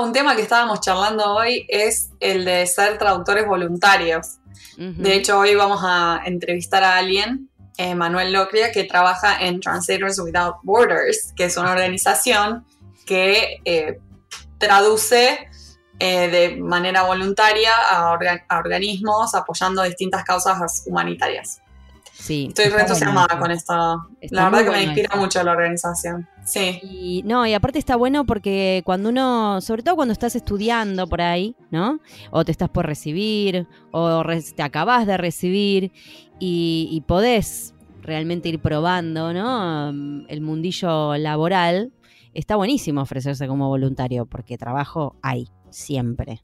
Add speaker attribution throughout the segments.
Speaker 1: Un tema que estábamos charlando hoy es el de ser traductores voluntarios. De hecho, hoy vamos a entrevistar a alguien, eh, Manuel Locria, que trabaja en Translators Without Borders, que es una organización que eh, traduce eh, de manera voluntaria a, organismos apoyando distintas causas humanitarias.
Speaker 2: Sí,
Speaker 1: Estoy re entusiasmada con esto. la verdad que me inspira mucho la organización. Sí.
Speaker 2: Y no, y aparte está bueno porque cuando uno, sobre todo cuando estás estudiando por ahí, ¿no? O te estás por recibir, o te acabas de recibir, y, y podés realmente ir probando, ¿no? El mundillo laboral, está buenísimo ofrecerse como voluntario, porque trabajo hay siempre.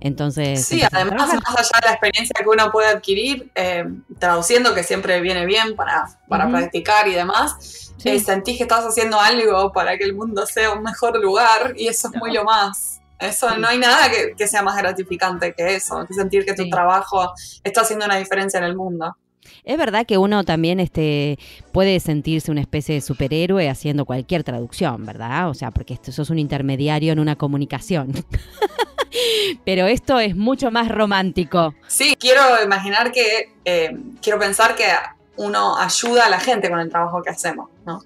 Speaker 2: Entonces.
Speaker 1: Sí, además, más allá de la experiencia que uno puede adquirir, eh, traduciendo, que siempre viene bien para, para practicar y demás, eh, sentís que estás haciendo algo para que el mundo sea un mejor lugar y eso es muy lo más. Eso no hay nada que, sea más gratificante que eso, que sentir que tu trabajo está haciendo una diferencia en el mundo.
Speaker 2: Es verdad que uno también este, puede sentirse una especie de superhéroe haciendo cualquier traducción, ¿verdad? O sea, porque esto, sos un intermediario en una comunicación. Pero esto es mucho más romántico.
Speaker 1: Sí, quiero imaginar que, eh, quiero pensar que uno ayuda a la gente con el trabajo que hacemos, ¿no?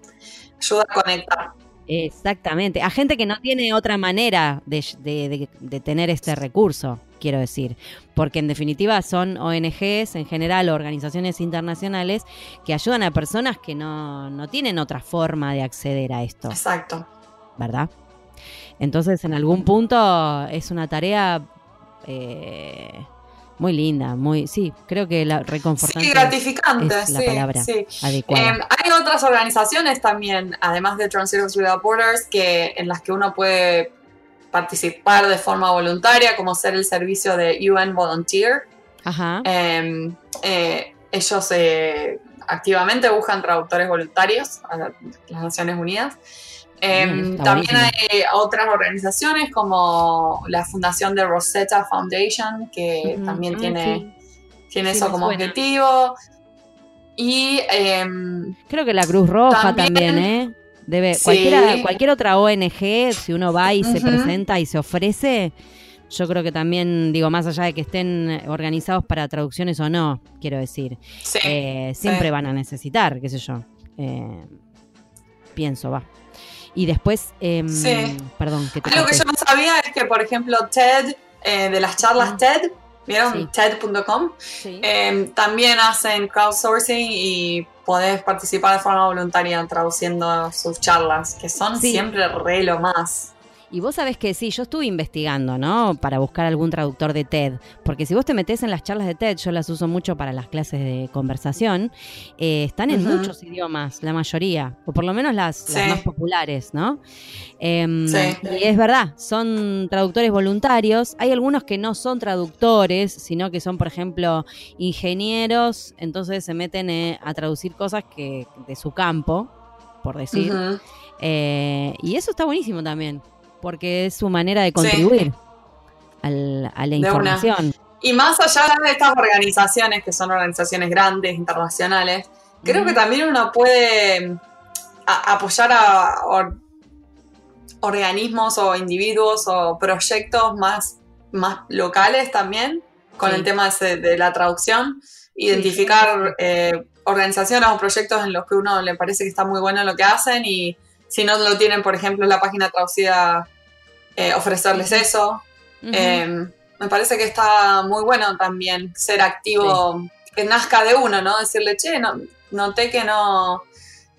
Speaker 1: Ayuda a conectar.
Speaker 2: Exactamente, a gente que no tiene otra manera de tener este recurso quiero decir, porque en definitiva son ONGs en general, organizaciones internacionales que ayudan a personas que no, tienen otra forma de acceder a esto.
Speaker 1: Exacto.
Speaker 2: ¿Verdad? Entonces, en algún punto es una tarea eh, muy linda, muy, sí, creo que la reconfortante.
Speaker 1: Sí, gratificante,
Speaker 2: es la palabra adecuada.
Speaker 1: Em, hay otras organizaciones también, además de Translators Without Borders, que en las que uno puede participar de forma voluntaria, como ser el servicio de UN Volunteer. Em, eh, ellos eh, activamente buscan traductores voluntarios a las Naciones Unidas. Em, también hay otras organizaciones como la Fundación de Rosetta Foundation, que también mm, tiene, tiene eso como objetivo. Y em,
Speaker 2: creo que la Cruz Roja también ¿eh? Debe, cualquier otra ONG, si uno va y se presenta y se ofrece, yo creo que también, digo, más allá de que estén organizados para traducciones o no, quiero decir, eh, siempre van a necesitar, qué sé yo. Eh, pienso, va. Y después, eh, perdón,
Speaker 1: que Algo que yo no sabía es que, por ejemplo, TED, eh, de las charlas TED, ¿vieron? TED.com, también hacen crowdsourcing y podés participar de forma voluntaria traduciendo sus charlas, que son siempre re lo más.
Speaker 2: Y vos sabés que sí, yo estuve investigando, ¿no? Para buscar algún traductor de TED. Porque si vos te metés en las charlas de TED, yo las uso mucho para las clases de conversación, eh, están en muchos idiomas, la mayoría, o por lo menos las, más populares, ¿no? Em, y es verdad, son traductores voluntarios. Hay algunos que no son traductores, sino que son, por ejemplo, ingenieros, entonces se meten eh, a traducir cosas que de su campo, por decir. Eh, y eso está buenísimo también porque es su manera de contribuir a la información.
Speaker 1: Y más allá de estas organizaciones, que son organizaciones grandes, internacionales, creo que también uno puede apoyar a organismos o individuos o proyectos más, más locales también con el tema de, la traducción, identificar eh, organizaciones o proyectos en los que uno le parece que está muy bueno lo que hacen y si no lo tienen, por ejemplo, en la página traducida, eh, ofrecerles eso. Em, me parece que está muy bueno también ser activo, que nazca de uno, ¿no? Decirle, che, no, noté que no,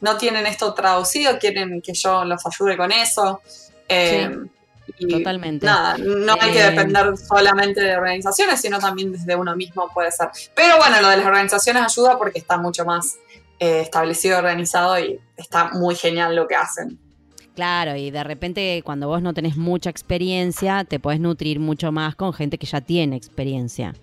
Speaker 1: no tienen esto traducido, quieren que yo los ayude con eso.
Speaker 2: Em, totalmente.
Speaker 1: Nada, no hay que eh, depender solamente de organizaciones, sino también desde uno mismo puede ser. Pero bueno, lo de las organizaciones ayuda porque está mucho más eh, establecido, organizado y está muy genial lo que hacen.
Speaker 2: Claro, y de repente cuando vos no tenés mucha experiencia, te podés nutrir mucho más con gente que ya tiene experiencia.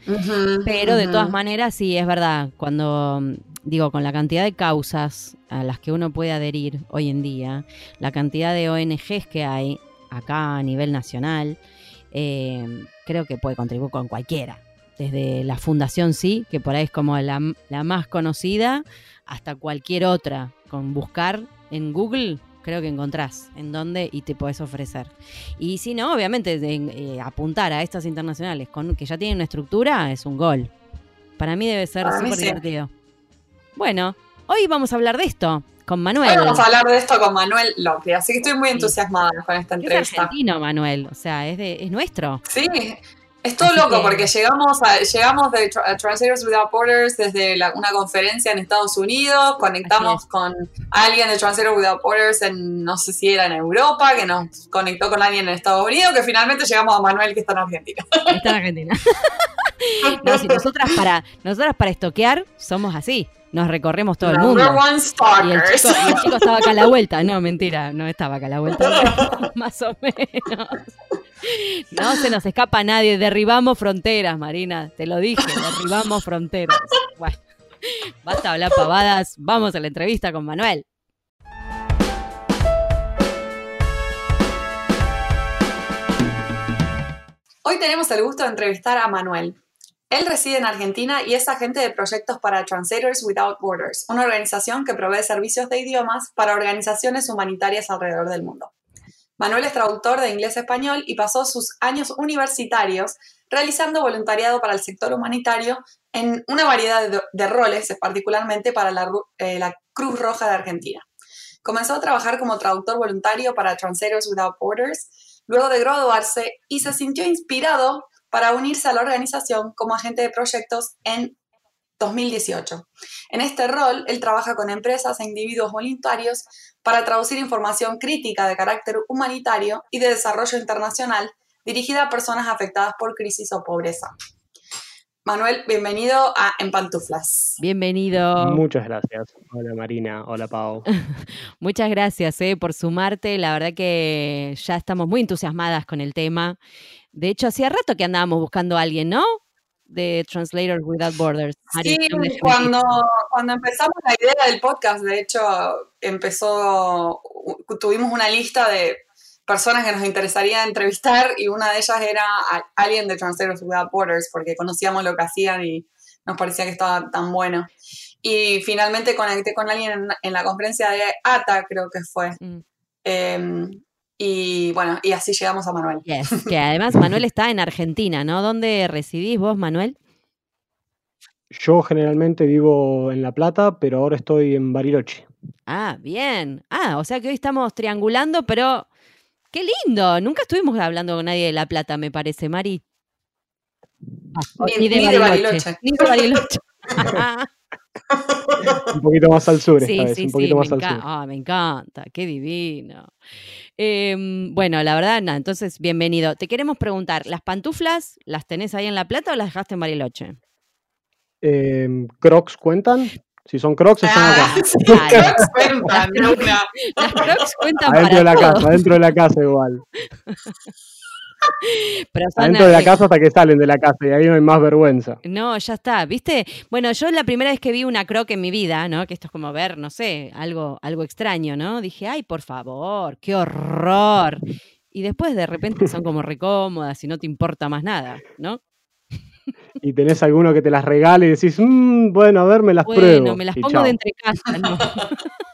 Speaker 2: Pero de todas maneras, sí, es verdad, cuando digo, con la cantidad de causas a las que uno puede adherir hoy en día, la cantidad de ONGs que hay acá a nivel nacional, eh, creo que puede contribuir con cualquiera. Desde la Fundación Sí, que por ahí es como la, la más conocida, hasta cualquier otra. Con buscar en Google creo que encontrás en dónde y te puedes ofrecer. Y si no, obviamente, eh, apuntar a estas internacionales con, que ya tienen una estructura es un gol. Para mí debe ser súper divertido. Bueno, hoy vamos a hablar de esto con Manuel.
Speaker 1: Hoy vamos a hablar de esto con Manuel López, así que estoy muy entusiasmada con esta entrevista.
Speaker 2: Es argentino, Manuel, o sea, es, de, es nuestro.
Speaker 1: Sí, es todo loco porque llegamos, a, llegamos de Translators Without Borders desde una conferencia en Estados Unidos, conectamos con alguien de Translators Without Borders en, no sé si era en Europa, que nos conectó con alguien en Estados Unidos, que finalmente llegamos a Manuel que está en Argentina.
Speaker 2: Está en Argentina. no, si nosotras para, nosotras para estoquear somos así nos recorremos todo el mundo. Y el, chico, estaba acá a la vuelta. No, mentira, no estaba acá a la vuelta. más o menos. No se nos escapa nadie. Derribamos fronteras, Marina. Te lo dije, derribamos fronteras. Bueno, basta hablar pavadas. Vamos a la entrevista con Manuel.
Speaker 1: Hoy tenemos el gusto de entrevistar a Manuel, él reside en Argentina y es agente de proyectos para Translators Without Borders, una organización que provee servicios de idiomas para organizaciones humanitarias alrededor del mundo. Manuel es traductor de inglés a español y pasó sus años universitarios realizando voluntariado para el sector humanitario en una variedad de, roles, particularmente para eh, la Cruz Roja de Argentina. Comenzó a trabajar como traductor voluntario para Translators Without Borders luego de graduarse y se sintió inspirado para unirse a la organización como agente de proyectos en 2018. En este rol, él trabaja con empresas e individuos voluntarios para traducir información crítica de carácter humanitario y de desarrollo internacional dirigida a personas afectadas por crisis o pobreza. Manuel, bienvenido a En Pantuflas.
Speaker 2: Bienvenido.
Speaker 3: Muchas gracias. Hola Marina, hola Pau.
Speaker 2: Muchas gracias eh, por sumarte. La verdad que ya estamos muy entusiasmadas con el tema. De hecho, hacía rato que andábamos buscando a alguien, ¿no? De Translators Without Borders.
Speaker 1: sí, cuando, cuando empezamos la idea del podcast, de hecho, empezó, tuvimos una lista de personas que nos interesaría entrevistar y una de ellas era alguien de Translators Without Borders porque conocíamos lo que hacían y nos parecía que estaba tan bueno. Y finalmente conecté con alguien en, la conferencia de ATA, creo que fue. Mm. Em, y bueno, y así llegamos a Manuel.
Speaker 2: que además Manuel está en Argentina, ¿no? ¿Dónde residís vos, Manuel?
Speaker 3: Yo generalmente vivo en La Plata, pero ahora estoy en Bariloche.
Speaker 2: Ah, bien. Ah, o sea que hoy estamos triangulando, pero qué lindo. Nunca estuvimos hablando con nadie de La Plata, me parece, Mari.
Speaker 1: Ah, ni, de, Bariloche. Ni de Bariloche.
Speaker 3: un poquito más al sur esta vez, un poquito más al sur.
Speaker 2: Ah, me encanta, qué divino. Em, bueno, la verdad, nada, entonces, bienvenido. Te queremos preguntar, ¿las pantuflas las tenés ahí en La Plata o las dejaste en Bariloche?
Speaker 3: Em, ¿Crocs cuentan? Si son Crocs, están acá.
Speaker 1: Ah, crocs cuentan,
Speaker 2: Las Crocs cuentan
Speaker 3: adentro de la casa, adentro de la casa igual. Pero Adentro de la casa hasta que salen de la casa y ahí no hay más vergüenza.
Speaker 2: No, ya está, ¿viste? Bueno, yo la primera vez que vi una croc en mi vida, ¿no? Que esto es como ver, no sé, algo, algo extraño, ¿no? Dije, ay, por favor, qué horror. Y después de repente son como recómodas y no te importa más nada, ¿no?
Speaker 3: Y tenés alguno que te las regale y decís, mmm, bueno, a ver, me las pruebo. Bueno,
Speaker 2: me las pongo de entre casa, ¿no?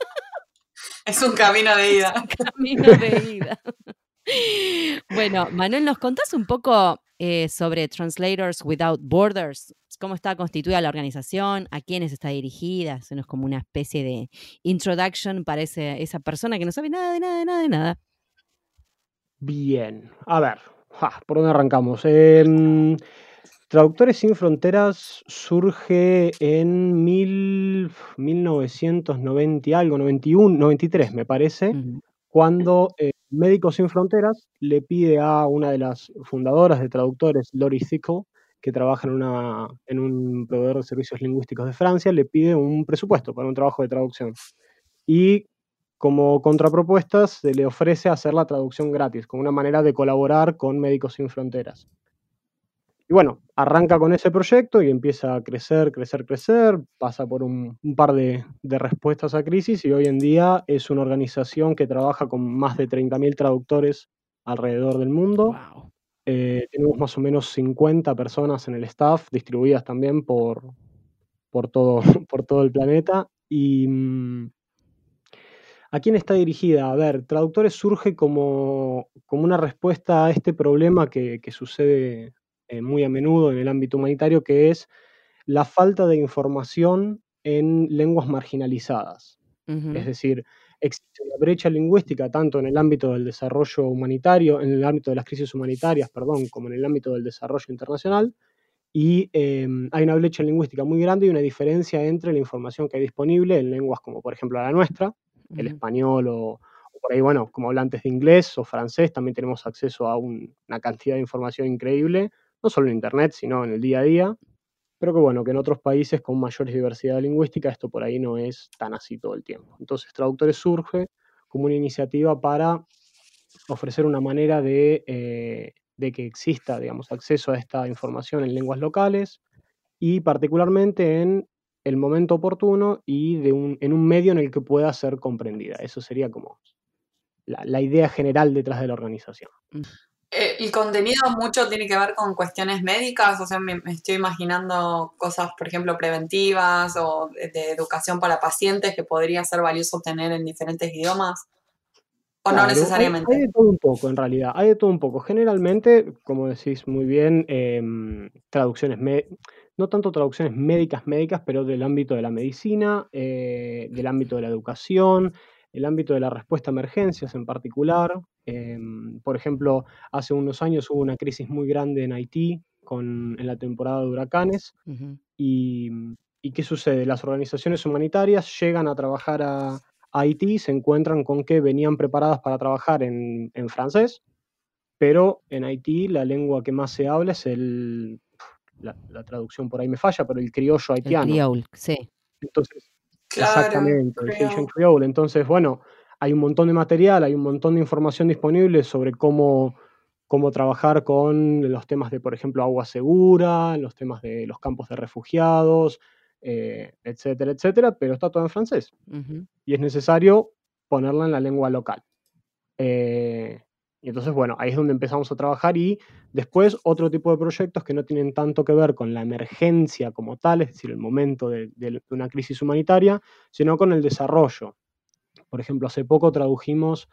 Speaker 1: Es un camino de ida.
Speaker 2: Es un camino de ida. Bueno, Manuel, ¿nos contás un poco eh, sobre Translators Without Borders? ¿Cómo está constituida la organización? ¿A quiénes está dirigida? Eso es como una especie de introduction para esa persona que no sabe nada de nada, de nada, de nada.
Speaker 3: Bien, a ver, ¿por dónde arrancamos? Em, Traductores sin Fronteras surge en mil, 1990 algo, 91, 93 me parece, cuando eh, Médicos Sin Fronteras le pide a una de las fundadoras de traductores, Lori Sickle, que trabaja en, una, en un proveedor de servicios lingüísticos de Francia, le pide un presupuesto para un trabajo de traducción. Y como contrapropuestas se le ofrece hacer la traducción gratis, como una manera de colaborar con Médicos Sin Fronteras. Y bueno, arranca con ese proyecto y empieza a crecer, crecer, crecer, pasa por un, par de, respuestas a crisis y hoy en día es una organización que trabaja con más de 30.000 traductores alrededor del mundo. Eh, tenemos más o menos 50 personas en el staff, distribuidas también por, por, todo, por todo el planeta. Y mm, ¿A quién está dirigida? A ver, Traductores surge como, como una respuesta a este problema que, sucede eh, muy a menudo en el ámbito humanitario, que es la falta de información en lenguas marginalizadas. Es decir, existe una brecha lingüística tanto en el ámbito del desarrollo humanitario, en el ámbito de las crisis humanitarias, perdón, como en el ámbito del desarrollo internacional, y em, hay una brecha lingüística muy grande y una diferencia entre la información que hay disponible en lenguas como por ejemplo la nuestra, el español o, por ahí, bueno, como hablantes de inglés o francés, también tenemos acceso a una cantidad de información increíble, no solo en Internet, sino en el día a día. Pero que bueno, que en otros países con mayor diversidad lingüística esto por ahí no es tan así todo el tiempo. Entonces, Traductores surge como una iniciativa para ofrecer una manera de, eh, de que exista, digamos, acceso a esta información en lenguas locales y particularmente en el momento oportuno y de un, en un medio en el que pueda ser comprendida. Eso sería como la, idea general detrás de la organización.
Speaker 1: Eh, el contenido mucho tiene que ver con cuestiones médicas, o sea, me, estoy imaginando cosas, por ejemplo, preventivas o de, educación para pacientes que podría ser valioso tener en diferentes idiomas. ¿O no necesariamente?
Speaker 3: Hay, de todo un poco, en realidad. Hay de todo un poco. Generalmente, como decís muy bien, em, traducciones médicas no tanto traducciones médicas, médicas, pero del ámbito de la medicina, eh, del ámbito de la educación, el ámbito de la respuesta a emergencias en particular. Em, por ejemplo, hace unos años hubo una crisis muy grande en Haití con, en la temporada de huracanes. y, qué sucede? Las organizaciones humanitarias llegan a trabajar a, Haití, se encuentran con que venían preparadas para trabajar en, en francés, pero en Haití la lengua que más se habla es el la, traducción por ahí me falla, pero el criollo haitiano. El
Speaker 2: criol, sí.
Speaker 3: Entonces, exactamente, el criollo. Entonces, bueno, hay un montón de material, hay un montón de información disponible sobre cómo, cómo trabajar con los temas de, por ejemplo, agua segura, los temas de los campos de refugiados, eh, etcétera, etcétera, pero está todo en francés. Y es necesario ponerla en la lengua local. Eh, y entonces, bueno, ahí es donde empezamos a trabajar y después otro tipo de proyectos que no tienen tanto que ver con la emergencia como tal, es decir, el momento de, una crisis humanitaria, sino con el desarrollo. Por ejemplo, hace poco tradujimos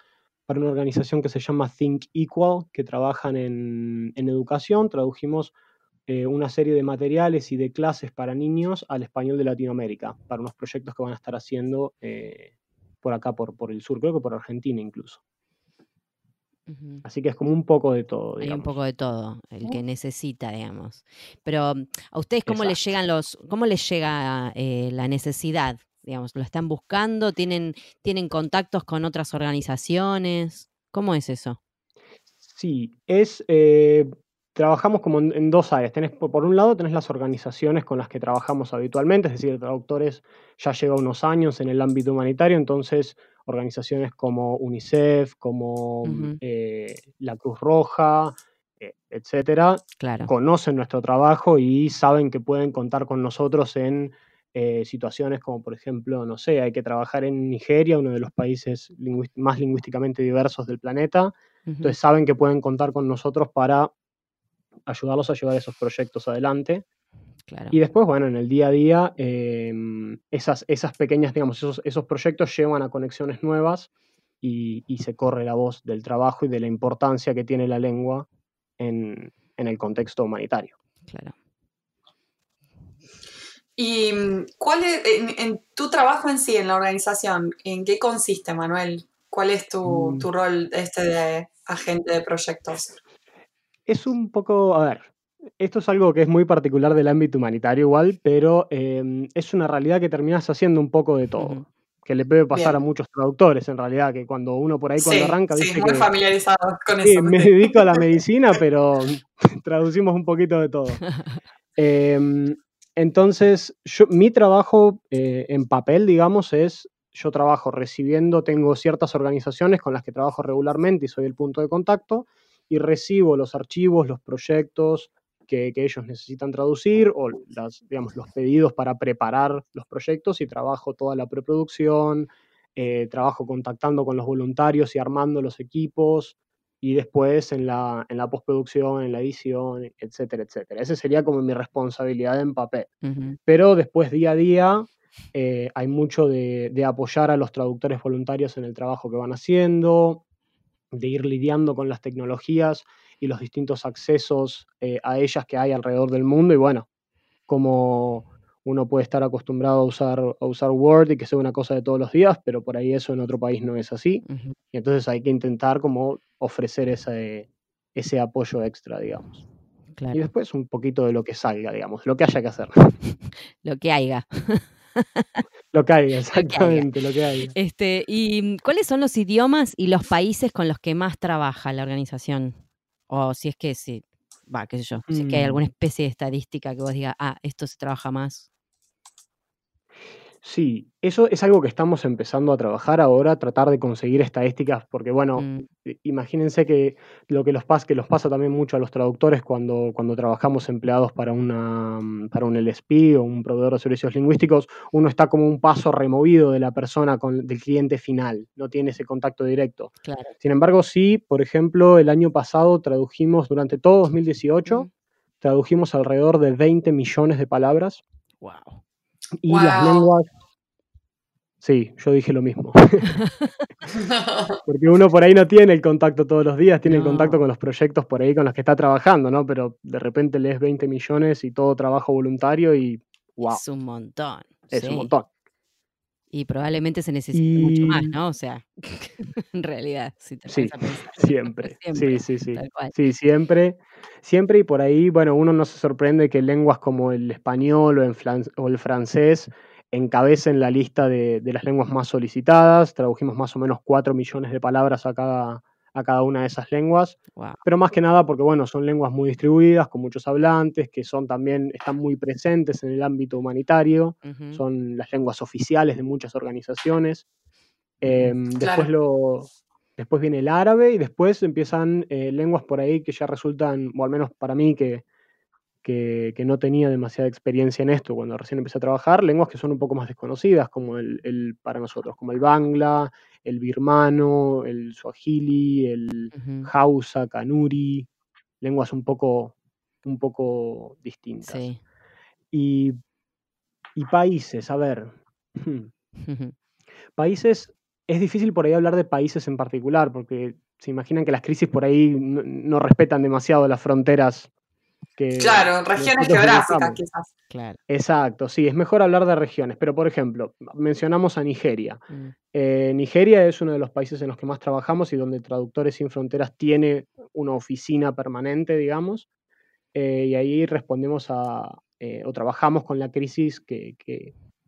Speaker 3: para una organización que se llama Think Equal, que trabajan en, educación, tradujimos eh, una serie de materiales y de clases para niños al español de Latinoamérica, para unos proyectos que van a estar haciendo eh, por acá, por, por el sur, creo que por Argentina incluso. Así que es como un poco de todo.
Speaker 2: Hay un poco de todo, el que necesita, digamos. Pero mm, a ustedes cómo les llegan los, cómo les llega eh, la necesidad, digamos, lo están buscando, tienen, tienen contactos con otras organizaciones, ¿cómo es eso?
Speaker 3: Sí, es eh, trabajamos como en, dos áreas. Tenés, por un lado, tenés las organizaciones con las que trabajamos habitualmente, es decir, traductores ya lleva unos años en el ámbito humanitario, entonces organizaciones como UNICEF, como eh, la Cruz Roja, eh, etcétera, conocen nuestro trabajo y saben que pueden contar con nosotros en eh, situaciones como, por ejemplo, no sé, hay que trabajar en Nigeria, uno de los países más lingüísticamente diversos del planeta. Entonces saben que pueden contar con nosotros para ayudarlos a llevar esos proyectos adelante. Y después, bueno, en el día a día, em, esas, esas pequeñas, digamos, esos, esos proyectos llevan a conexiones nuevas y, se corre la voz del trabajo y de la importancia que tiene la lengua en, el contexto humanitario.
Speaker 2: Claro.
Speaker 1: ¿Y mm, cuál es, en, tu trabajo en sí, en la organización, en qué consiste, Manuel? ¿Cuál es tu, mm. tu rol este de agente de proyectos?
Speaker 3: Es un poco, a ver, esto es algo que es muy particular del ámbito humanitario igual, pero em, es una realidad que terminas haciendo un poco de todo. Que le puede pasar a muchos traductores, en realidad, que cuando uno por ahí cuando arranca.
Speaker 1: Sí, muy familiarizado con
Speaker 3: sí, Me dedico a la medicina, pero traducimos un poquito de todo. Em, entonces, yo, mi trabajo eh, en papel, digamos, es yo trabajo recibiendo, tengo ciertas organizaciones con las que trabajo regularmente y soy el punto de contacto, y recibo los archivos, los proyectos, que, ellos necesitan traducir o las, digamos, los pedidos para preparar los proyectos y trabajo toda la preproducción, eh, trabajo contactando con los voluntarios y armando los equipos y después en la, en la postproducción, en la edición, etcétera, etcétera. Esa sería como mi responsabilidad en papel. Pero después día a día eh, hay mucho de, apoyar a los traductores voluntarios en el trabajo que van haciendo, de ir lidiando con las tecnologías y los distintos accesos eh, a ellas que hay alrededor del mundo. Y bueno, como uno puede estar acostumbrado a usar, a usar Word y que sea una cosa de todos los días, pero por ahí eso en otro país no es así. Y entonces hay que intentar como ofrecer ese, ese apoyo extra, digamos. Y después un poquito de lo que salga, digamos, lo que haya que hacer.
Speaker 2: lo que haya.
Speaker 3: lo que haya, exactamente, lo que haya.
Speaker 2: Este, ¿Y cuáles son los idiomas y los países con los que más trabaja la organización? O si es que sí, va, qué sé yo, si es que hay alguna mm. especie de estadística que vos digas, ah, esto se trabaja más.
Speaker 3: Sí, eso es algo que estamos empezando a trabajar ahora, tratar de conseguir estadísticas, porque bueno, mm. imagínense que lo que los pasa, que los pasa también mucho a los traductores cuando, cuando trabajamos empleados para, una, mm, para un LSP o un proveedor de servicios lingüísticos, uno está como un paso removido de la persona con, del cliente final, no tiene ese contacto directo. Sin embargo, sí, por ejemplo, el año pasado tradujimos durante todo 2018, tradujimos alrededor de 20 millones de palabras.
Speaker 2: Wow.
Speaker 3: Y las lenguas. Sí, yo dije lo mismo. Porque uno por ahí no tiene el contacto todos los días, tiene el contacto con los proyectos por ahí con los que está trabajando, ¿no? Pero de repente lees 20 millones y todo trabajo voluntario y wow.
Speaker 2: Es un montón.
Speaker 3: Es un montón.
Speaker 2: Y probablemente se necesita mucho más, ¿no? O sea, en realidad, si te
Speaker 3: sí, siempre. siempre. Sí, sí, sí. Sí, siempre. Siempre y por ahí, bueno, uno no se sorprende que lenguas como el español o, el francés encabecen la lista de, de, las lenguas más solicitadas. Tradujimos más o menos 4 millones de palabras a cada, a cada una de esas lenguas. Pero más que nada porque, bueno, son lenguas muy distribuidas, con muchos hablantes, que son también, están muy presentes en el ámbito humanitario, son las lenguas oficiales de muchas organizaciones. Em, después, lo, después viene el árabe y después empiezan eh, lenguas por ahí que ya resultan, o al menos para mí que, que, no tenía demasiada experiencia en esto cuando recién empecé a trabajar, lenguas que son un poco más desconocidas, como el, el para nosotros, como el bangla, el birmano, el swahili, el hausa, kanuri, lenguas un poco, un poco distintas. Y, y, países, a ver. países, es difícil por ahí hablar de países en particular, porque se imaginan que las crisis por ahí no respetan demasiado las fronteras
Speaker 1: claro, regiones geográficas quizás.
Speaker 3: Claro. Exacto, sí, es mejor hablar de regiones, pero por ejemplo, mencionamos a Nigeria. Mm. Eh, Nigeria es uno de los países en los que más trabajamos y donde Traductores Sin Fronteras tiene una oficina permanente, digamos, eh, y ahí respondemos a, eh, o trabajamos con la crisis que,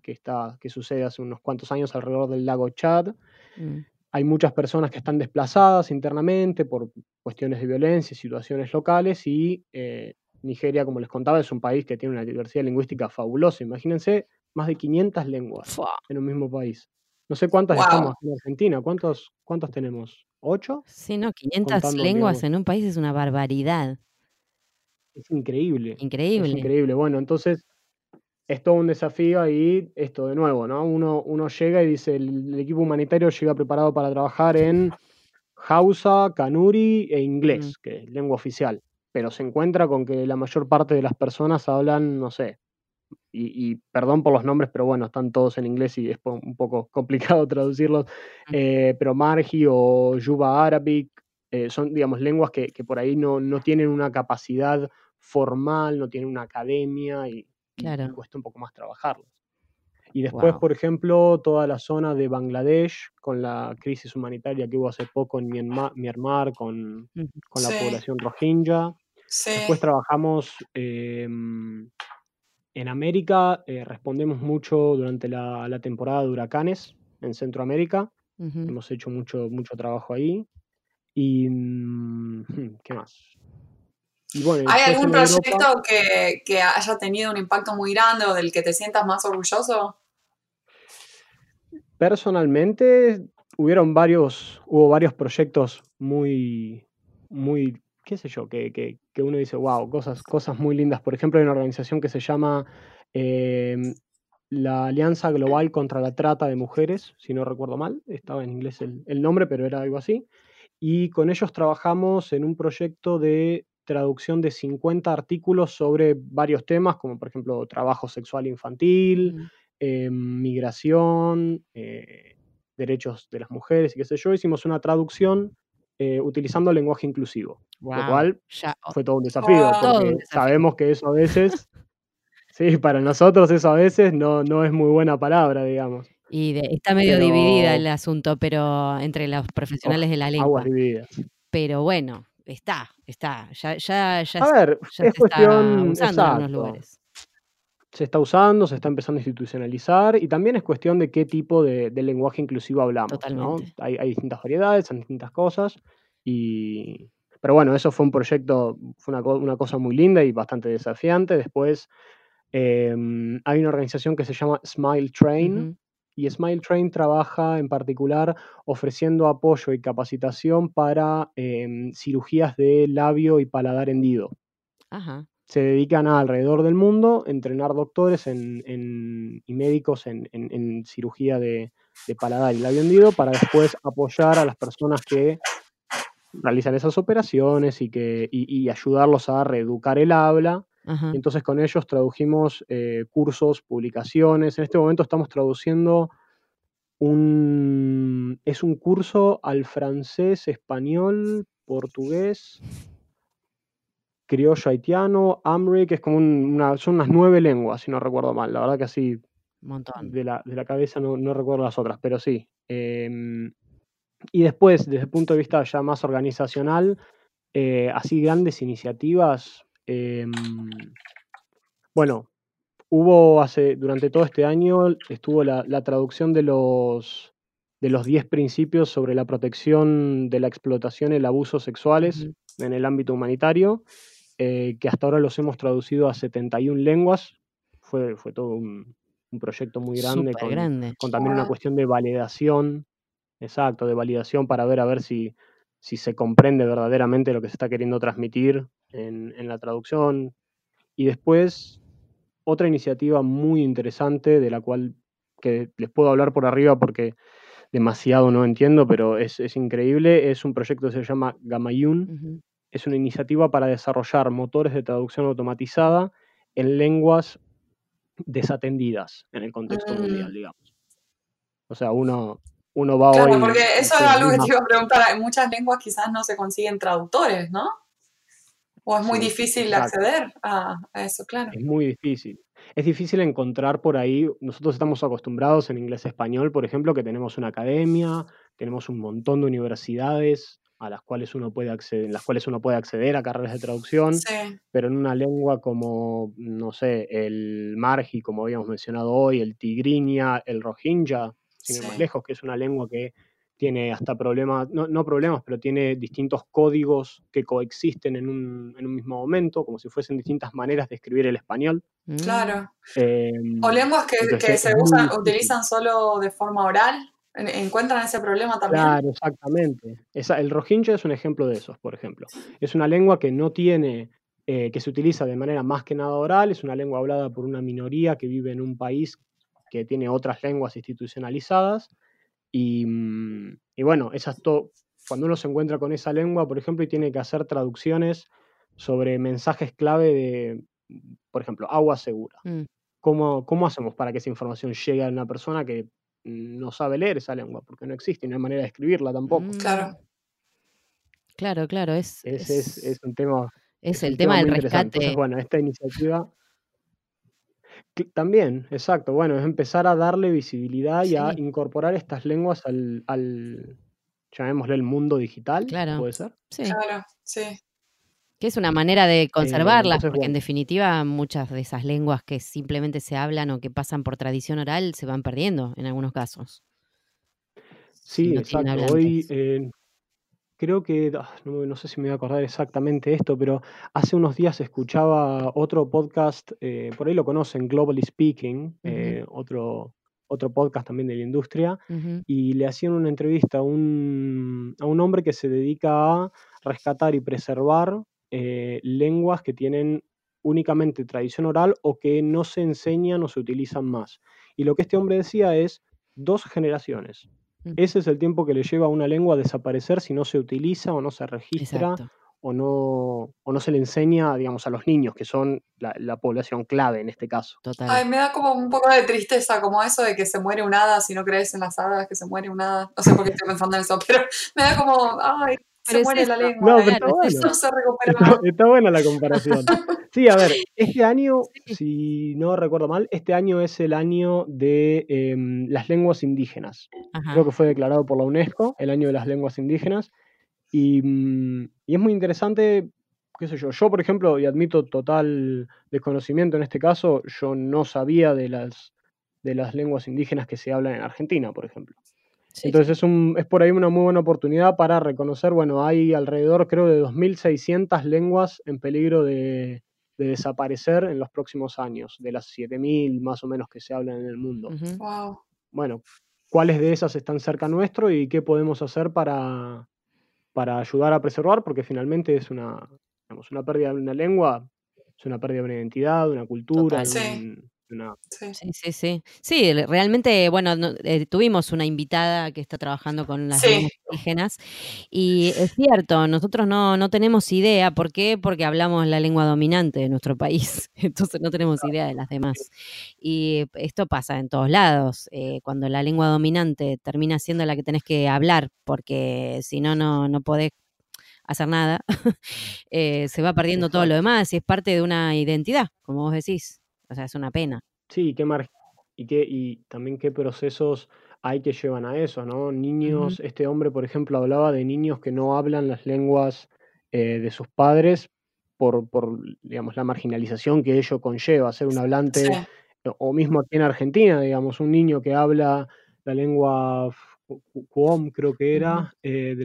Speaker 3: está, que sucede hace unos cuantos años alrededor del lago Chad. Mm. Hay muchas personas que están desplazadas internamente por cuestiones de violencia, situaciones locales y Nigeria, como les contaba, es un país que tiene una diversidad lingüística fabulosa. Imagínense más de 500 lenguas en un mismo país. No sé cuántas estamos en Argentina. ¿Cuántos, ¿Cuántos tenemos? ¿Ocho?
Speaker 2: Sí, no, 500 lenguas en un país es una barbaridad.
Speaker 3: Es increíble.
Speaker 2: Increíble.
Speaker 3: Es increíble. Bueno, entonces es todo un desafío y esto de nuevo, ¿no? Uno, uno llega y dice, el, equipo humanitario llega preparado para trabajar en Hausa, Kanuri e inglés, que es lengua oficial pero se encuentra con que la mayor parte de las personas hablan, no sé, y, perdón por los nombres, pero bueno, están todos en inglés y es un poco complicado traducirlos, eh, pero Margi o Yuba Arabic eh, son, digamos, lenguas que, por ahí no, no, tienen una capacidad formal, no tienen una academia y, cuesta un poco más trabajarlos. Y después, por ejemplo, toda la zona de Bangladesh, con la crisis humanitaria que hubo hace poco en Myanmar, con, con la población rohingya, Después trabajamos em, en América, eh, respondemos mucho durante la, temporada de huracanes en Centroamérica. Hemos hecho mucho, mucho trabajo ahí. Y, mm, ¿qué más?
Speaker 1: ¿Hay algún proyecto que, que, haya tenido un impacto muy grande o del que te sientas más orgulloso?
Speaker 3: Personalmente, hubieron varios, hubo varios proyectos muy, muy qué sé yo, que, que, uno dice, wow, cosas, cosas muy lindas. Por ejemplo, hay una organización que se llama em, la Alianza Global contra la Trata de Mujeres, si no recuerdo mal, estaba en inglés el, nombre, pero era algo así. Y con ellos trabajamos en un proyecto de traducción de 50 artículos sobre varios temas, como por ejemplo trabajo sexual infantil, eh, migración, eh, derechos de las mujeres y qué sé yo, hicimos una traducción utilizando lenguaje inclusivo. Lo cual fue todo un desafío, porque sabemos que eso a veces, sí, para nosotros eso a veces no, no es muy buena palabra, digamos.
Speaker 2: Y está medio dividida el asunto, pero entre los profesionales de la lengua.
Speaker 3: Aguas divididas.
Speaker 2: Pero bueno, está, está. Ya, ya, ya,
Speaker 3: a ver, es cuestión, está usando en algunos lugares. Se está usando, se está empezando a institucionalizar y también es cuestión de qué tipo de, lenguaje inclusivo hablamos. Totalmente. Hay, distintas variedades, hay distintas cosas. Y... Pero bueno, eso fue un proyecto, fue una, cosa muy linda y bastante desafiante. Después em, hay una organización que se llama Smile Train, y Smile Train trabaja en particular ofreciendo apoyo y capacitación para em, cirugías de labio y paladar hendido. Se dedican a, alrededor del mundo a entrenar doctores y médicos en, cirugía de, paladar y labio hendido para después apoyar a las personas que realizan esas operaciones y, que, y ayudarlos a reeducar el habla entonces con ellos tradujimos eh, cursos, publicaciones. En este momento estamos traduciendo un... Es un curso al francés, español, portugués, criollo haitiano, amri, que es como una, son unas nueve lenguas, si no recuerdo mal. La verdad que así De, la, cabeza no, recuerdo las otras, pero sí. Em, y después, desde el punto de vista ya más organizacional, eh, así grandes iniciativas, Em, bueno, hubo hace, durante todo este año, estuvo la, traducción de los, de los 10 principios sobre la protección de la explotación y el abuso sexuales en el ámbito humanitario, eh, que hasta ahora los hemos traducido a 71 lenguas. Fue, fue todo un, proyecto muy grande con, con, también una cuestión de validación, exacto, de validación para ver a ver si, si se comprende verdaderamente lo que se está queriendo transmitir en, la traducción. Y después, otra iniciativa muy interesante de la cual que les puedo hablar por arriba porque demasiado no entiendo, pero es, increíble, es un proyecto que se llama Gamayun. Es una iniciativa para desarrollar motores de traducción automatizada en lenguas desatendidas en el contexto mundial, mm. digamos. O sea, uno, uno va
Speaker 1: claro, porque eso es algo que te iba a preguntar. En muchas lenguas quizás no se consiguen traductores, ¿no? O es muy difícil acceder a, eso, claro.
Speaker 3: Es muy difícil. Es difícil encontrar por ahí, nosotros estamos acostumbrados en inglés español, por ejemplo, que tenemos una academia, tenemos un montón de universidades a las cuales uno puede acceder, en las cuales uno puede acceder a carreras de traducción, pero en una lengua como, no sé, el margi, como habíamos mencionado hoy, el tigriña, el rohingya, sin ir más lejos, que es una lengua que tiene hasta problemas, no, problemas, pero tiene distintos códigos que coexisten en un, mismo momento, como si fuesen distintas maneras de escribir el español.
Speaker 1: Claro. Em, o lenguas que, se usan, utilizan solo de forma oral. ¿Encuentran ese problema también?
Speaker 3: Claro, exactamente. el rohingya es un ejemplo de esos, por ejemplo. Es una lengua que no tiene, eh, que se utiliza de manera más que nada oral, es una lengua hablada por una minoría que vive en un país que tiene otras lenguas institucionalizadas Mm, y, bueno, esas cuando uno se encuentra con esa lengua, por ejemplo, y tiene que hacer traducciones sobre mensajes clave de, por ejemplo, agua segura. Mm. ¿Cómo, ¿Cómo hacemos para que esa información llegue a una persona que no sabe leer esa lengua? Porque no existe y no hay manera de escribirla tampoco.
Speaker 1: Claro.
Speaker 2: Mm. Claro, claro, es,
Speaker 3: es, un tema.
Speaker 2: Es, el tema, del rescate.
Speaker 3: Entonces, bueno, esta iniciativa también, exacto. Bueno, es empezar a darle visibilidad y a incorporar estas lenguas al, al, llamémosle, el mundo digital, Claro, ¿puede ser?
Speaker 2: sí.
Speaker 1: Claro, sí.
Speaker 2: Que es una manera de conservarlas, porque en definitiva muchas de esas lenguas que simplemente se hablan o que pasan por tradición oral se van perdiendo en algunos casos.
Speaker 3: Sí, exacto. Hoy, creo que, ah, no, sé si me voy a acordar exactamente esto, pero hace unos días escuchaba otro podcast, eh, por ahí lo conocen, Globally Speaking, eh, otro, otro podcast también de la industria, y le hacían una entrevista a un, a un, hombre que se dedica a rescatar y preservar eh, lenguas que tienen únicamente tradición oral o que no se enseñan o se utilizan más. Y lo que este hombre decía es dos generaciones. Ese es el tiempo que le lleva a una lengua a desaparecer si no se utiliza o no se registra o no, o no se le enseña, digamos, a los niños, que son la, población clave en este caso.
Speaker 1: Total. Ay, me da como un poco de tristeza, como eso de que se muere un hada, si no crees en las hadas, que se muere un hada. No sé por qué estoy pensando en eso, pero me da como, ay, se muere la lengua. No, pero está,
Speaker 3: bueno. se recupera está, buena la comparación. Sí, a ver, este año, si no recuerdo mal, este año es el año de em, las lenguas indígenas. Creo que fue declarado por la UNESCO, el año de las lenguas indígenas. Mm, y, es muy interesante, qué sé yo, yo por ejemplo, y admito total desconocimiento en este caso, yo no sabía de las, de las lenguas indígenas que se hablan en Argentina, por ejemplo. Entonces Es, un, es por ahí una muy buena oportunidad para reconocer, bueno, hay alrededor creo de 2.600 lenguas en peligro de, desaparecer en los próximos años, de las 7.000 más o menos que se hablan en el mundo. Bueno, ¿cuáles de esas están cerca nuestro y qué podemos hacer para, para ayudar a preservar, porque finalmente es una, una pérdida de una lengua, es una pérdida de una identidad, de una cultura,
Speaker 2: Sí. sí. sí, sí, realmente, bueno, eh, tuvimos una invitada que está trabajando con las lenguas indígenas y es cierto, nosotros no, no tenemos idea, ¿por qué? Porque hablamos la lengua dominante de nuestro país, entonces no tenemos idea de las demás. Y esto pasa en todos lados, eh, cuando la lengua dominante termina siendo la que tenés que hablar, porque si no, no, no podés hacer nada, eh, se va perdiendo todo lo demás y es parte de una identidad, como vos decís. O sea, es una pena.
Speaker 3: Sí, qué margen. Y, qué, y también qué procesos hay que llevan a eso, ¿no? Niños, este hombre, por ejemplo, hablaba de niños que no hablan las lenguas eh, de sus padres por, por, digamos, la marginalización que ello conlleva, ser un hablante, o mismo aquí en Argentina, digamos, un niño que habla la lengua Cuom, creo que era, eh,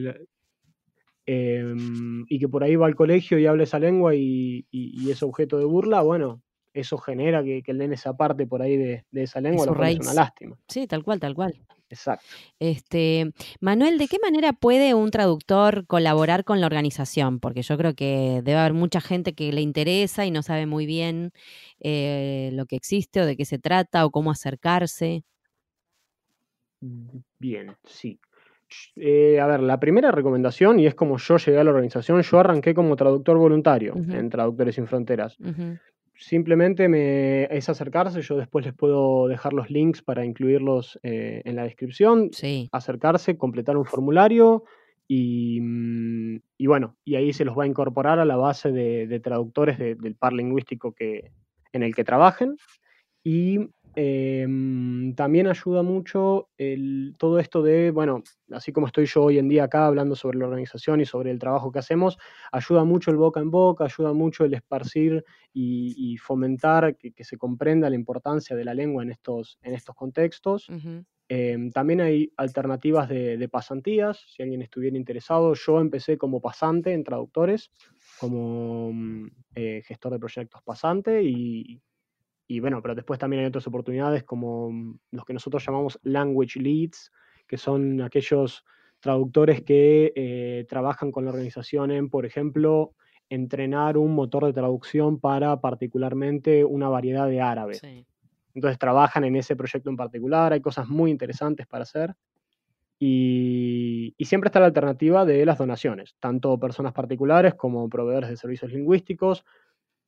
Speaker 3: em, y que por ahí va al colegio y habla esa lengua y, y es objeto de burla, bueno, eso genera que, el nene se aparte por ahí de, esa lengua, lo cual es una lástima.
Speaker 2: Sí, tal cual, tal cual.
Speaker 3: Exacto.
Speaker 2: Este, Manuel, ¿de qué manera puede un traductor colaborar con la organización? Porque yo creo que debe haber mucha gente que le interesa y no sabe muy bien eh, lo que existe o de qué se trata o cómo acercarse.
Speaker 3: Bien, sí. Eh, a ver, la primera recomendación, y es como yo llegué a la organización, yo arranqué como traductor voluntario en Traductores Sin Fronteras simplemente me, es acercarse, yo después les puedo dejar los links para incluirlos eh, en la descripción, acercarse, completar un formulario mm, y, bueno, y ahí se los va a incorporar a la base de, traductores del par lingüístico que, en el que trabajen. Y Em, también ayuda mucho el, todo esto de, bueno, así como estoy yo hoy en día acá hablando sobre la organización y sobre el trabajo que hacemos, ayuda mucho el boca en boca, ayuda mucho el esparcir y, fomentar que, se comprenda la importancia de la lengua en estos, en estos contextos. Em, también hay alternativas de, pasantías, si alguien estuviera interesado. Yo empecé como pasante en traductores, como mm, eh, gestor de proyectos pasante y y bueno, pero después también hay otras oportunidades como mm, los que nosotros llamamos language leads, que son aquellos traductores que eh, trabajan con la organización en, por ejemplo, entrenar un motor de traducción para particularmente una variedad de árabe. Entonces trabajan en ese proyecto en particular, hay cosas muy interesantes para hacer. Y, y, siempre está la alternativa de las donaciones, tanto personas particulares como proveedores de servicios lingüísticos,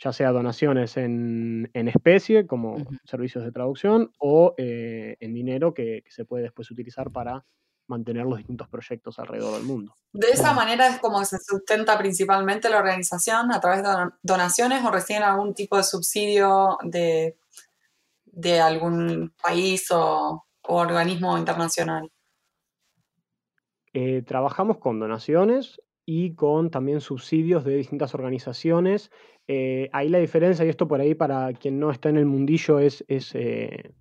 Speaker 3: ya sea donaciones en, especie, como servicios de traducción, o eh, en dinero que, se puede después utilizar para mantener los distintos proyectos alrededor del mundo.
Speaker 1: De esa manera es como se sustenta principalmente la organización a través de donaciones o reciben algún tipo de subsidio de, de algún país o, organismo internacional.
Speaker 3: Eh, trabajamos con donaciones y con también subsidios de distintas organizaciones eh, ahí la diferencia, y esto por ahí para quien no está en el mundillo es, es, eh,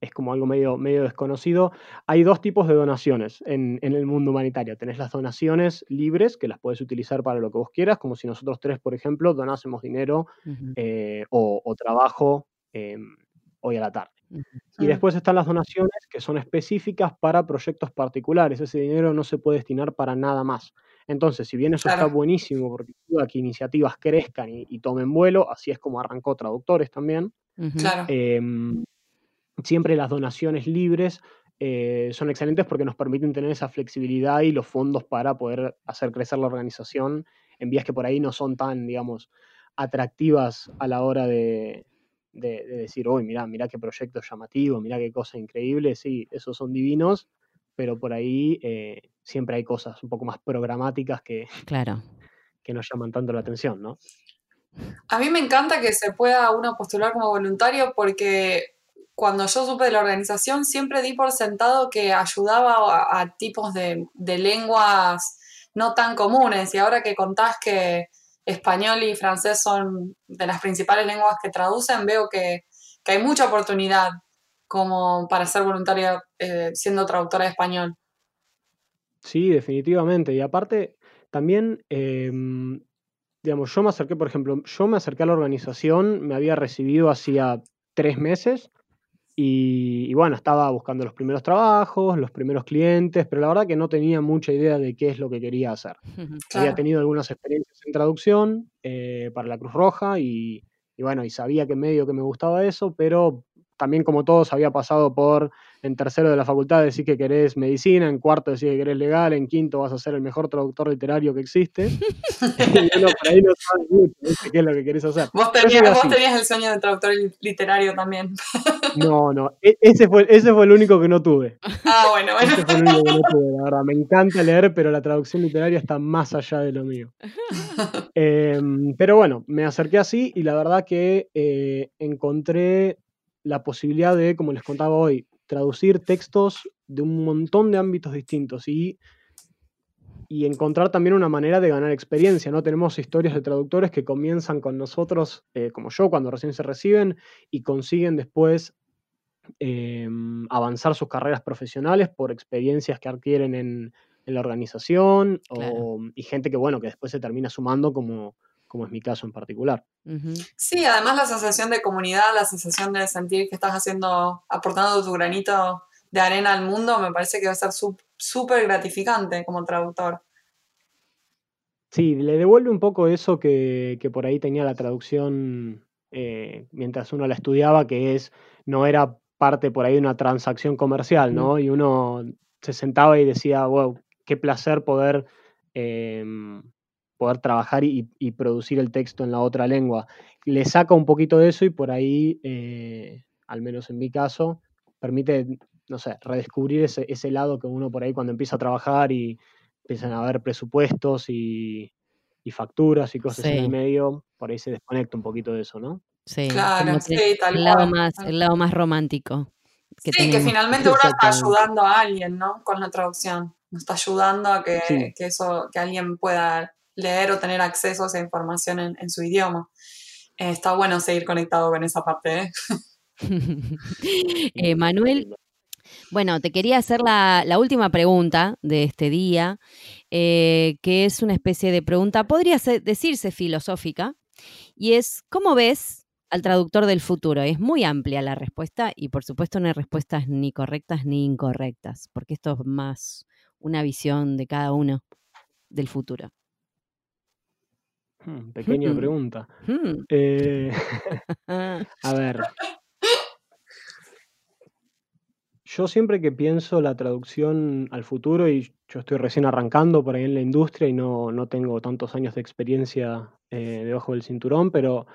Speaker 3: es como algo medio, medio desconocido. Hay dos tipos de donaciones en, el mundo humanitario. Tenés las donaciones libres, que las puedes utilizar para lo que vos quieras, como si nosotros tres, por ejemplo, donásemos dinero eh, o, trabajo hoy a la tarde. Y después están las donaciones que son específicas para proyectos particulares. Ese dinero no se puede destinar para nada más. Entonces, si bien eso está buenísimo porque ayuda a que iniciativas crezcan y, tomen vuelo, así es como arrancó Traductores también, em, siempre las donaciones libres eh, son excelentes porque nos permiten tener esa flexibilidad y los fondos para poder hacer crecer la organización en vías que por ahí no son tan, digamos, atractivas a la hora de, decir, uy, mirá, mirá qué proyecto llamativo, mirá qué cosa increíble, sí, esos son divinos, pero por ahí eh, siempre hay cosas un poco más programáticas que,
Speaker 2: claro.
Speaker 3: que nos llaman tanto la atención, ¿no?
Speaker 1: A mí me encanta que se pueda uno postular como voluntario porque cuando yo supe de la organización siempre di por sentado que ayudaba a, tipos de, lenguas no tan comunes y ahora que contás que español y francés son de las principales lenguas que traducen, veo que, hay mucha oportunidad como para ser voluntaria eh, siendo traductora de español.
Speaker 3: Sí, definitivamente. Y aparte, también em, digamos, yo me acerqué, por ejemplo, yo me acerqué a la organización, me había recibido hacía tres meses y, bueno, estaba buscando los primeros trabajos, los primeros clientes, pero la verdad que no tenía mucha idea de qué es lo que quería hacer. Había tenido algunas experiencias en traducción eh, para la Cruz Roja y, y bueno, y sabía que medio que me gustaba eso, pero también como todos había pasado por en tercero de la facultad decir que querés medicina, en cuarto decir que querés legal, en quinto vas a ser el mejor traductor literario que existe. y uno por ahí no sabe mucho qué es lo que querés hacer.
Speaker 1: Vos tenías, vos tenías el sueño de traductor literario también.
Speaker 3: no, no, e, ese fue, ese fue el único que no tuve.
Speaker 1: Ah, bueno, bueno.
Speaker 3: Ese fue el único que no tuve, la verdad. Me encanta leer, pero la traducción literaria está más allá de lo mío. Em, pero bueno, me acerqué así y la verdad que eh, encontré la posibilidad de, como les contaba hoy, traducir textos de un montón de ámbitos distintos y, y encontrar también una manera de ganar experiencia. ¿no? Tenemos historias de traductores que comienzan con nosotros, eh, como yo, cuando recién se reciben, y consiguen después em, avanzar sus carreras profesionales por experiencias que adquieren en, la organización y gente que, bueno, que después se termina sumando como, como es mi caso en particular.
Speaker 1: Sí, además la sensación de comunidad, la sensación de sentir que estás haciendo, aportando tu granito de arena al mundo, me parece que va a ser súper gratificante como traductor.
Speaker 3: Sí, le devuelve un poco eso que, por ahí tenía la traducción eh, mientras uno la estudiaba, que es, no era parte por ahí de una transacción comercial, ¿no? Y uno se sentaba y decía, wow, qué placer poder em, poder trabajar y, producir el texto en la otra lengua. Le saca un poquito de eso y por ahí, eh, al menos en mi caso, permite, no sé, redescubrir ese, ese, lado que uno por ahí cuando empieza a trabajar y empiezan a haber presupuestos y, facturas y cosas en el medio, por ahí se desconecta un poquito de eso, ¿no?
Speaker 2: Sí, claro, sí, tal el, lado más, el lado más romántico.
Speaker 1: Que sí, que finalmente uno está ayudando a alguien, ¿no? Con la traducción. Nos está ayudando a que, que, eso, que alguien pueda leer o tener acceso a esa información en, su idioma. Eh, está bueno seguir conectado con esa parte. ¿eh?
Speaker 2: eh, Manuel, bueno, te quería hacer la, última pregunta de este día, que es una especie de pregunta, podría decirse filosófica, y es, ¿cómo ves al traductor del futuro? Es muy amplia la respuesta y por supuesto no hay respuestas ni correctas ni incorrectas, porque esto es más una visión de cada uno del futuro.
Speaker 3: Hmm, pequeña hmm. pregunta. Hmm. Eh, a ver. Yo siempre que pienso la traducción al futuro, y yo estoy recién arrancando por ahí en la industria y no, tengo tantos años de experiencia eh, debajo del cinturón, pero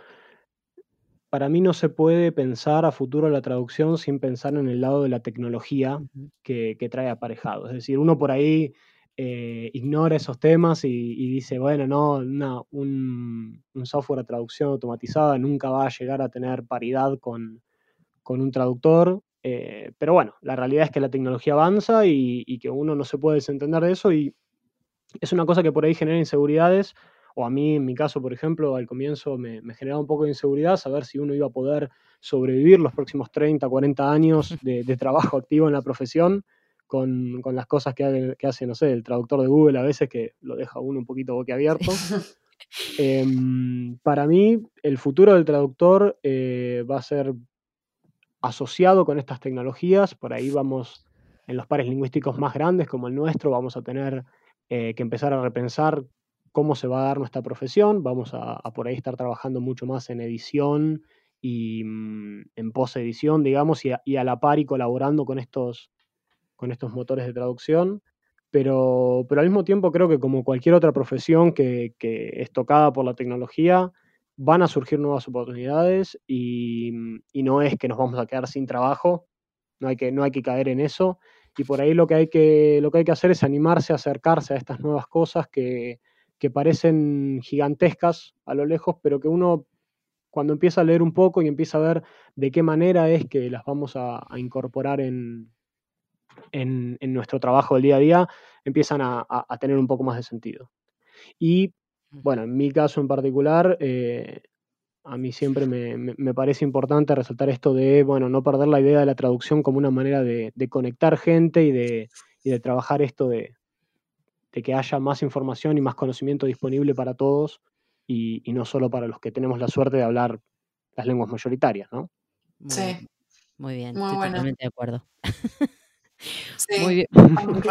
Speaker 3: para mí no se puede pensar a futuro la traducción sin pensar en el lado de la tecnología que, que trae aparejado. Es decir, uno por ahí eh, ignora esos temas y, dice, bueno, no, un, software de traducción automatizada nunca va a llegar a tener paridad con, un traductor. Eh, pero bueno, la realidad es que la tecnología avanza y, que uno no se puede desentender de eso y es una cosa que por ahí genera inseguridades. O a mí, en mi caso, por ejemplo, al comienzo me, me generaba un poco de inseguridad saber si uno iba a poder sobrevivir los próximos 30, 40 años de trabajo activo en la profesión con, las cosas que, hace, no sé, el traductor de Google a veces que lo deja uno un poquito boquiabierto. Em, para mí, el futuro del traductor eh, va a ser asociado con estas tecnologías. Por ahí vamos, en los pares lingüísticos más grandes como el nuestro, vamos a tener eh, que empezar a repensar cómo se va a dar nuestra profesión. Vamos a, por ahí estar trabajando mucho más en edición y mm, en post-edición, digamos, y a, la par y colaborando con estos con estos motores de traducción. pero, pero al mismo tiempo creo que como cualquier otra profesión que, es tocada por la tecnología, van a surgir nuevas oportunidades y, no es que nos vamos a quedar sin trabajo, no hay que, no hay que caer en eso. Y por ahí lo que, hay que, lo que hay que hacer es animarse a acercarse a estas nuevas cosas que, que parecen gigantescas a lo lejos, pero que uno cuando empieza a leer un poco y empieza a ver de qué manera es que las vamos a, incorporar en, en, nuestro trabajo del día a día, empiezan a, tener un poco más de sentido. Y bueno, en mi caso en particular, eh, a mí siempre me, parece importante resaltar esto de, bueno, no perder la idea de la traducción como una manera de, conectar gente y de, y de trabajar esto de, de que haya más información y más conocimiento disponible para todos y, no solo para los que tenemos la suerte de hablar las lenguas mayoritarias, ¿no?
Speaker 1: sí.
Speaker 2: Muy bien, estoy totalmente de acuerdo.
Speaker 1: Sí, muy bien.
Speaker 3: Un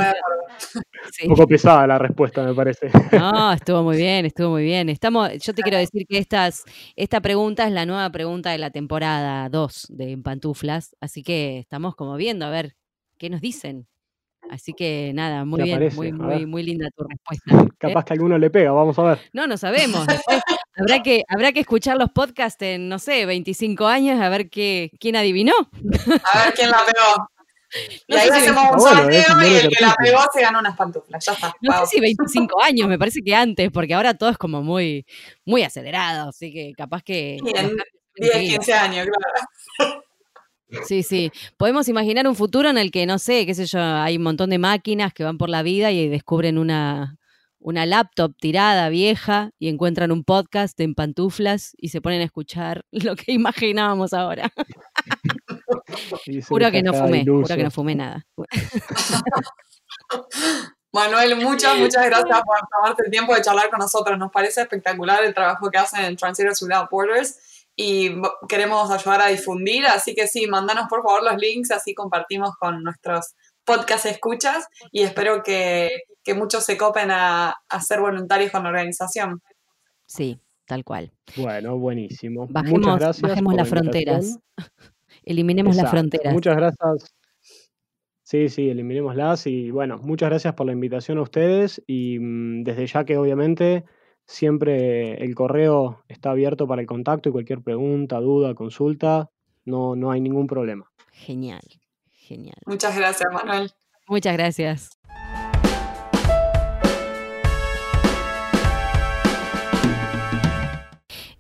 Speaker 3: poco pesada la respuesta, me parece.
Speaker 2: No, estuvo muy bien, estuvo muy bien. Estamos, yo te quiero decir que estas, esta pregunta es la nueva pregunta de la temporada 2 de Pantuflas, así que estamos como viendo a ver qué nos dicen. Así que nada, muy bien, muy, muy, muy linda tu respuesta. ¿eh?
Speaker 3: Capaz que alguno le pega, vamos a ver.
Speaker 2: No, no sabemos. habrá, que, habrá que escuchar los podcasts en, no sé, 25 años a ver qué, quién adivinó.
Speaker 1: A ver quién la pegó. Y ahí hacemos un sorteo y el que la pegó se gana unas pantuflas. Ya está.
Speaker 2: No sé si 25 años, me parece que antes, porque ahora todo es como muy, muy acelerado, así que capaz que.
Speaker 1: 10, 15 años, claro.
Speaker 2: Sí, sí. Podemos imaginar un futuro en el que, no sé, qué sé yo, hay un montón de máquinas que van por la vida y descubren una, una laptop tirada, vieja, y encuentran un podcast en pantuflas y se ponen a escuchar lo que imaginábamos ahora. juro que no fumé, juro que no fumé nada.
Speaker 1: Manuel, muchas, muchas gracias por tomarte el tiempo de charlar con nosotros. Nos parece espectacular el trabajo que hacen en Translators Without Borders y queremos ayudar a difundir, así que sí, mándanos por favor los links, así compartimos con nuestros podcast escuchas y espero que, muchos se copen a, ser voluntarios con la organización.
Speaker 2: Sí, tal cual.
Speaker 3: Bueno, buenísimo.
Speaker 2: Bajemos, Muchas gracias bajemos las fronteras. Eliminemos las fronteras.
Speaker 3: Muchas gracias. Sí, sí, eliminémoslas y bueno, muchas gracias por la invitación a ustedes y mm, desde ya que obviamente Siempre el correo está abierto para el contacto y cualquier pregunta, duda, consulta, no, no hay ningún problema.
Speaker 2: Genial, genial.
Speaker 1: Muchas gracias, Manuel.
Speaker 2: Muchas gracias.